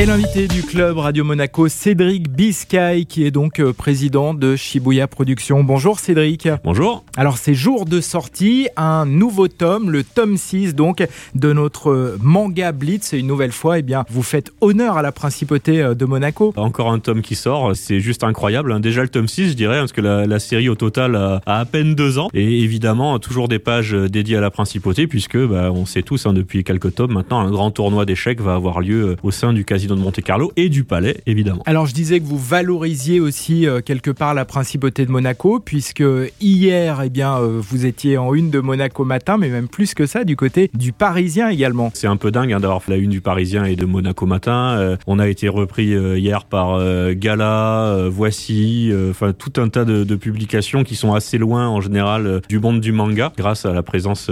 Et l'invité du club Radio Monaco, Cédric Biscay, qui est donc euh, président de Shibuya Productions. Bonjour Cédric. Bonjour. Alors c'est jour de sortie, un nouveau tome, le tome 6 donc de notre euh, manga Blitz. Et une nouvelle fois, eh bien, vous faites honneur à la principauté euh, de Monaco. Encore un tome qui sort, c'est juste incroyable. hein. Déjà le tome 6, je dirais, parce que la, la série au total a, a à peine deux ans. Et évidemment, toujours des pages dédiées à la principauté, puisque bah, on sait tous hein, depuis quelques tomes maintenant, un grand tournoi d'échecs va avoir lieu au sein du casino de Monte Carlo et du palais, évidemment. Alors je disais que vous valorisiez aussi euh, quelque part la principauté de Monaco, puisque hier, eh bien, euh, vous étiez en une de Monaco matin, mais même plus que ça, du côté du Parisien également. C'est un peu dingue hein, d'avoir fait la une du Parisien et de Monaco Matin. Euh, on a été repris hier par Gala, Voici, enfin tout un tas de, de publications qui sont assez loin en général du monde du manga, grâce à la présence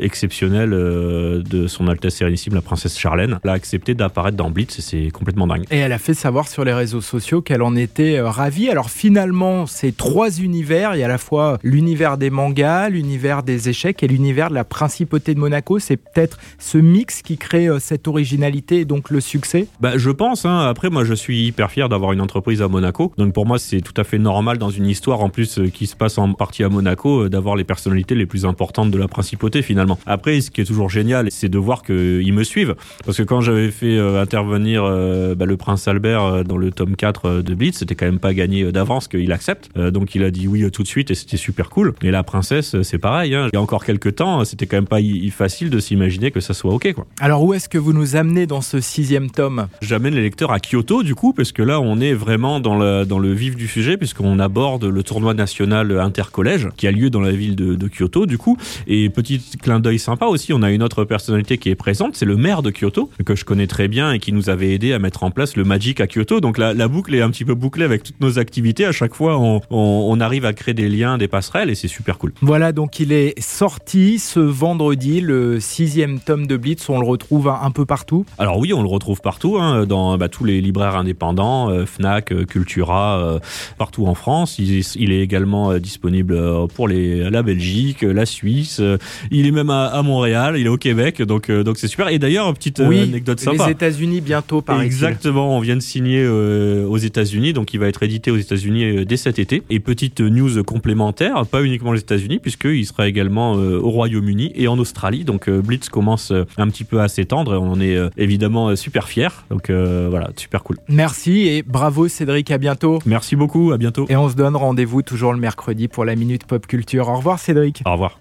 exceptionnelle de son Altesse Sérénissime, la princesse Charlène. Elle a accepté d'apparaître dans Blitz et c'est complètement dingue. Et elle a fait savoir sur les réseaux sociaux qu'elle en était euh, ravie. Alors finalement, c'est trois univers. Il y a à la fois l'univers des mangas, l'univers des échecs et l'univers de la principauté de Monaco. C'est peut-être ce mix qui crée euh, cette originalité et donc le succès. Bah, je pense. Hein. Après, moi, je suis hyper fier d'avoir une entreprise à Monaco. Donc, pour moi, c'est tout à fait normal dans une histoire en plus euh, qui se passe en partie à Monaco d'avoir les personnalités les plus importantes de la principauté finalement. Après, ce qui est toujours génial, c'est de voir qu'ils me suivent. Parce que quand j'avais fait intervenir euh, bah, le prince Albert euh, dans le tome 4 euh, de Blitz, c'était quand même pas gagné d'avance qu'il accepte. Euh, donc, il a dit oui tout de suite et c'était super cool. Et la princesse, c'est pareil. Hein. Il y a encore quelques temps, c'était quand même pas facile de s'imaginer que ça soit ok quoi. Alors où est-ce que vous nous amenez dans ce sixième tome? J'amène les lecteurs à Kyoto du coup parce que là on est vraiment dans le, dans le vif du sujet puisqu'on aborde le tournoi national intercollège qui a lieu dans la ville de, de Kyoto du coup et petit clin d'œil sympa aussi on a une autre personnalité qui est présente c'est le maire de Kyoto que je connais très bien et qui nous avait aidé à mettre en place le Magic à Kyoto donc la, la boucle est un petit peu bouclée avec toutes nos activités à chaque fois on, on, on arrive à créer des liens des passerelles et c'est super cool Voilà, donc il est sorti ce vendredi, le sixième tome de Blitz. On le retrouve un, un peu partout. Alors oui, on le retrouve partout, hein, dans bah, tous les libraires indépendants, euh, Fnac, euh, Cultura, euh, partout en France. Il, est- il est également disponible pour les, la Belgique, la Suisse. il est même à, à Montréal, il est au Québec, donc donc c'est super. Et d'ailleurs, petite oui, anecdote sympa. les États-Unis bientôt, par Exactement, on vient de signer euh, aux États-Unis, donc il va être édité aux États-Unis euh, dès cet été. Et petite news complémentaire, pas uniquement les États-Unis, puisqu'il sera également euh, au Royaume-Uni et en Australie. Donc euh, Blitz commence euh, un petit peu à s'étendre et on en est euh, évidemment euh, super fiers. Donc euh, voilà, super cool. Merci et bravo Cédric, à bientôt. Merci beaucoup, à bientôt. Et on se donne rendez-vous toujours le mercredi pour la Minute Pop Culture. Au revoir Cédric. Au revoir.